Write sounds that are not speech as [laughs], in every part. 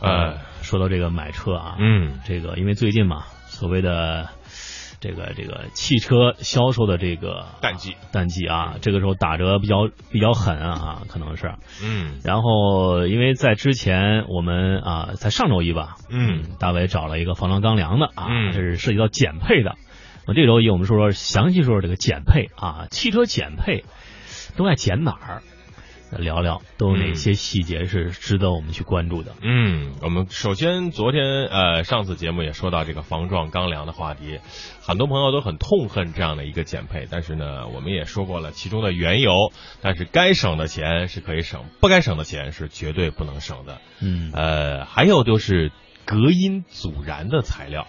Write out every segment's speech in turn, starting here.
呃，说到这个买车啊，嗯，这个因为最近嘛，所谓的这个这个汽车销售的这个淡季，淡季啊，这个时候打折比较比较狠啊，可能是。嗯然后因为在之前我们啊，在上周一吧，嗯，大伟找了一个防撞钢梁的啊，嗯这是涉及到减配的。那这周一我们说说详细说说这个减配啊，汽车减配都在减哪儿？聊聊都有哪些细节是值得我们去关注的？嗯，我们首先昨天呃上次节目也说到这个防撞钢梁的话题，很多朋友都很痛恨这样的一个减配，但是呢，我们也说过了其中的缘由，但是该省的钱是可以省，不该省的钱是绝对不能省的。嗯呃，还有就是隔音阻燃的材料。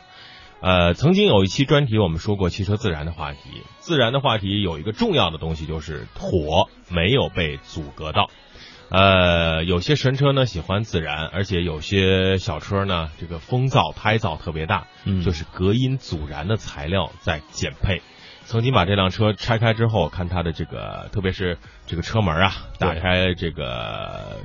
呃，曾经有一期专题我们说过汽车自燃的话题，自燃的话题有一个重要的东西就是火没有被阻隔到。呃，有些神车呢喜欢自燃，而且有些小车呢这个风噪、胎噪特别大，嗯就是隔音阻燃的材料在减配。曾经把这辆车拆开之后，看它的这个，特别是这个车门啊，打开这个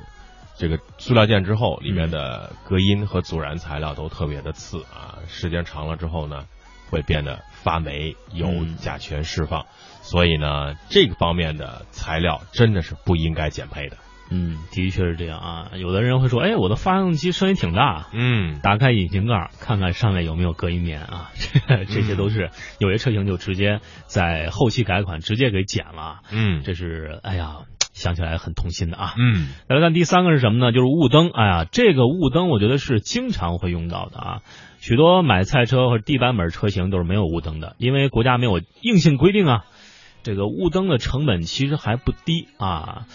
这个塑料件之后，里面的隔音和阻燃材料都特别的次啊，时间长了之后呢，会变得发霉，有嗯。甲醛释放，所以呢，这个方面的材料真的是不应该减配的。嗯，的确是这样啊。有的人会说，哎，我的发动机声音挺大，嗯。打开引擎盖看看上面有没有隔音棉啊，[laughs] 这这些都是有些车型就直接在后期改款直接给减了，嗯。这是哎呀想起来很痛心的啊。嗯再来看第三个是什么呢？就是雾灯。哎呀，这个雾灯我觉得是经常会用到的啊。许多买菜车或者低版本车型都是没有雾灯的，因为国家没有硬性规定啊。这个雾灯的成本其实还不低啊！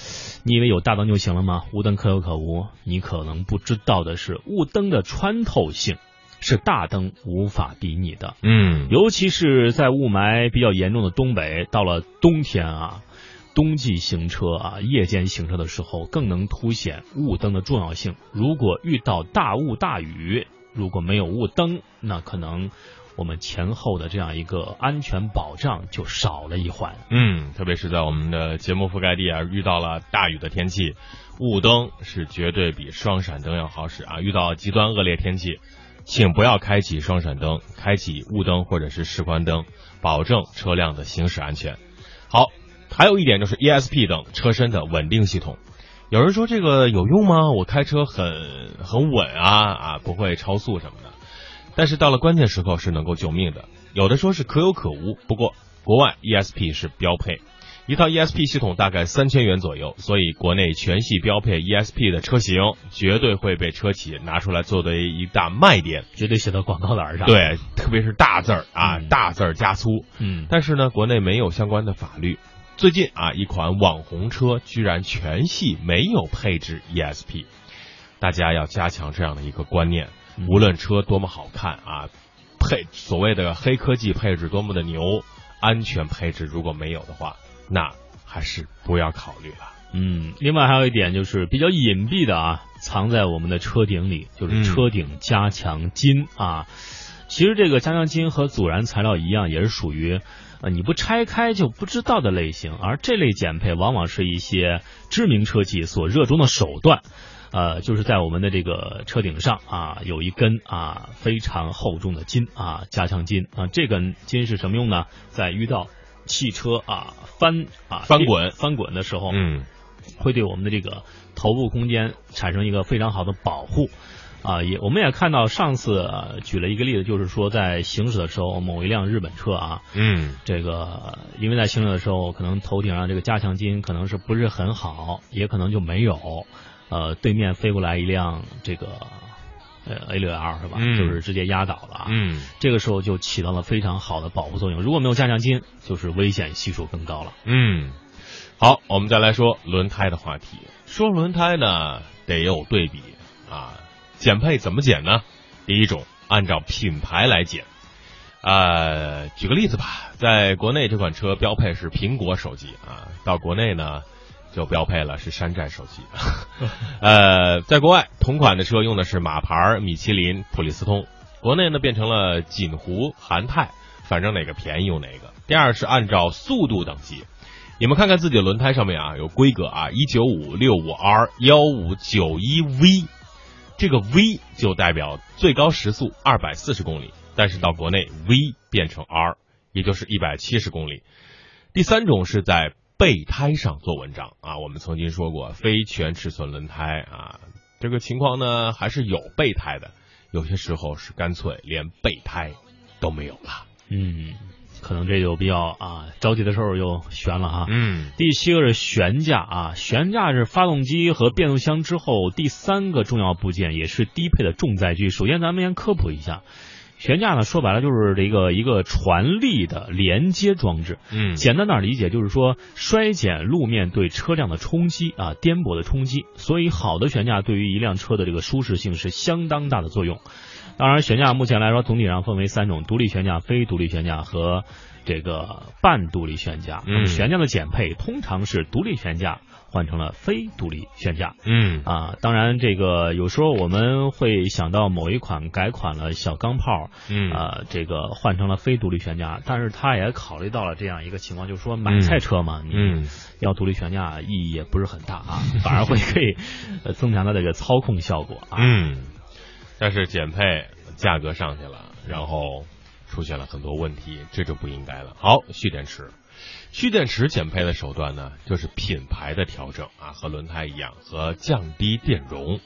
你以为有大灯就行了吗？雾灯可有可无。你可能不知道的是，雾灯的穿透性是大灯无法比拟的。嗯尤其是在雾霾比较严重的东北，到了冬天啊，冬季行车啊，夜间行车的时候，更能凸显雾灯的重要性。如果遇到大雾大雨，如果没有雾灯，那可能我们前后的这样一个安全保障就少了一环。嗯，特别是在我们的节目覆盖地啊，遇到了大雨的天气，雾灯是绝对比双闪灯要好使啊。遇到极端恶劣天气，请不要开启双闪灯，开启雾灯或者是示宽灯，保证车辆的行驶安全。好，还有一点就是 ESP 等车身的稳定系统。有人说这个有用吗？我开车很很稳啊啊，不会超速什么的。但是到了关键时刻是能够救命的。有的说是可有可无，不过国外 ESP 是标配，一套 ESP 系统大概三千元左右，所以国内全系标配 ESP 的车型绝对会被车企拿出来作为一大卖点。绝对写到广告栏上。，对，特别是大字儿啊，嗯大字儿加粗。嗯，但是呢，国内没有相关的法律。最近啊，一款网红车居然全系没有配置 ESP，大家要加强这样的一个观念。嗯无论车多么好看啊，配所谓的黑科技配置多么的牛，安全配置如果没有的话，那还是不要考虑了。嗯，另外还有一点就是比较隐蔽的啊，藏在我们的车顶里，就是嗯车顶加强筋啊。其实这个加强筋和阻燃材料一样，也是属于呃你不拆开就不知道的类型，而这类减配往往是一些知名车企所热衷的手段。呃，就是在我们的这个车顶上啊，有一根啊非常厚重的筋啊，加强筋啊。这根筋是什么用呢？在遇到汽车啊翻啊翻滚翻滚的时候，嗯会对我们的这个头部空间产生一个非常好的保护。啊，也我们也看到上次、呃举了一个例子，就是说在行驶的时候，某一辆日本车啊，嗯这个因为在行驶的时候，可能头顶上这个加强筋可能是不是很好，也可能就没有。呃，对面飞过来一辆这个呃 A 六 L 是吧？嗯就是直接压倒了啊。嗯这个时候就起到了非常好的保护作用。如果没有加强筋，就是危险系数更高了。嗯，好，我们再来说轮胎的话题。说轮胎呢，得有对比啊。减配怎么减呢？第一种，按照品牌来减。呃，举个例子吧，在国内这款车标配是苹果手机啊，到国内呢就标配了是山寨手机。[laughs] 呃，在国外同款的车用的是马牌、米其林、普利司通，国内呢变成了锦湖、韩泰，反正哪个便宜用哪个。第二是按照速度等级，你们看看自己的轮胎上面啊有规格啊，一九五六五 R、幺五九一 V。这个 V 就代表最高时速二百四十公里，但是到国内 V 变成 R，也就是一百七十公里。第三种是在备胎上做文章啊，我们曾经说过非全尺寸轮胎啊，这个情况呢还是有备胎的，有些时候是干脆连备胎都没有了。嗯，可能这就比较啊着急的时候又悬了哈。嗯第七个是悬架啊，悬架是发动机和变速箱之后第三个重要部件，也是低配的重载具。首先，咱们先科普一下，悬架呢说白了就是这个一个传力的连接装置。嗯简单点理解就是说，衰减路面对车辆的冲击啊，颠簸的冲击。所以，好的悬架对于一辆车的这个舒适性是相当大的作用。当然，悬架目前来说总体上分为三种：独立悬架、非独立悬架和这个半独立悬架。嗯那么悬架的减配通常是独立悬架换成了非独立悬架。嗯啊，当然，这个有时候我们会想到某一款改款了小钢炮，嗯呃，这个换成了非独立悬架，但是他也考虑到了这样一个情况，就是说买菜车嘛，你嗯要独立悬架意义也不是很大啊，反而会 [laughs] 可以呃增强它这个操控效果啊。嗯，但是减配价格上去了，然后出现了很多问题，这就不应该了。好，蓄电池。蓄电池减配的手段呢，就是品牌的调整啊，和轮胎一样，和降低电容，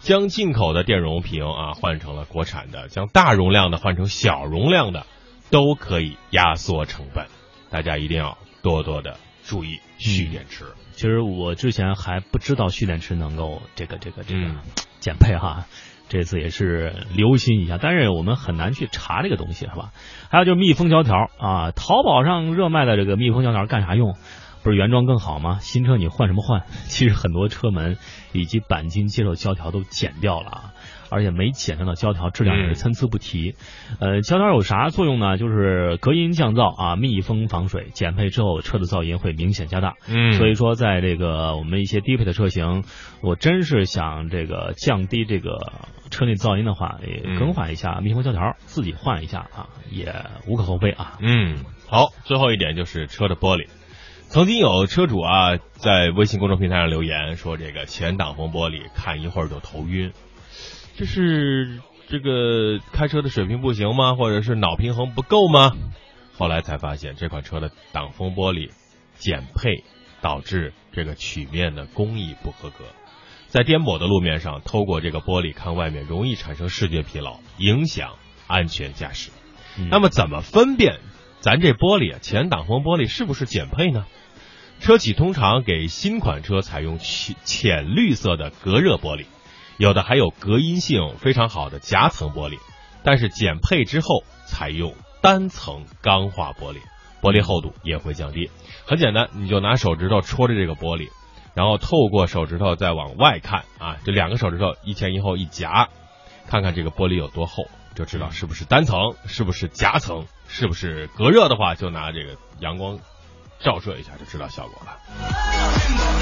将进口的电容瓶啊换成了国产的，将大容量的换成小容量的，都可以压缩成本。大家一定要多多的注意蓄电池。其实我之前还不知道蓄电池能够这个这个这个嗯减配哈，这次也是留心一下，但是我们很难去查这个东西是吧？还有就是密封胶条啊，淘宝上热卖的这个密封胶条干啥用？不是原装更好吗？新车你换什么换？其实很多车门以及钣金接受胶条都剪掉了啊，而且没剪上的胶条质量也是参差不齐。呃，胶条有啥作用呢？就是隔音降噪啊，密封防水。减配之后，车的噪音会明显加大。嗯所以说，在这个我们一些低配的车型，我真是想这个降低这个车内噪音的话，也嗯更换一下密封胶条，自己换一下啊，也无可厚非啊。嗯，好，最后一点就是车的玻璃。曾经有车主啊在微信公众平台上留言说，这个前挡风玻璃看一会儿就头晕，这是这个开车的水平不行吗？或者是脑平衡不够吗？后来才发现这款车的挡风玻璃减配导致这个曲面的工艺不合格，在颠簸的路面上透过这个玻璃看外面，容易产生视觉疲劳，影响安全驾驶。嗯那么怎么分辨咱这玻璃啊前挡风玻璃是不是减配呢？车企通常给新款车采用浅浅绿色的隔热玻璃，有的还有隔音性非常好的夹层玻璃，但是减配之后采用单层钢化玻璃，玻璃厚度也会降低。很简单，你就拿手指头戳着这个玻璃，然后透过手指头再往外看啊，这两个手指头一前一后一夹，看看这个玻璃有多厚，就知道是不是单层，是不是夹层，是不是隔热的话，就拿这个阳光照射一下就知道效果了。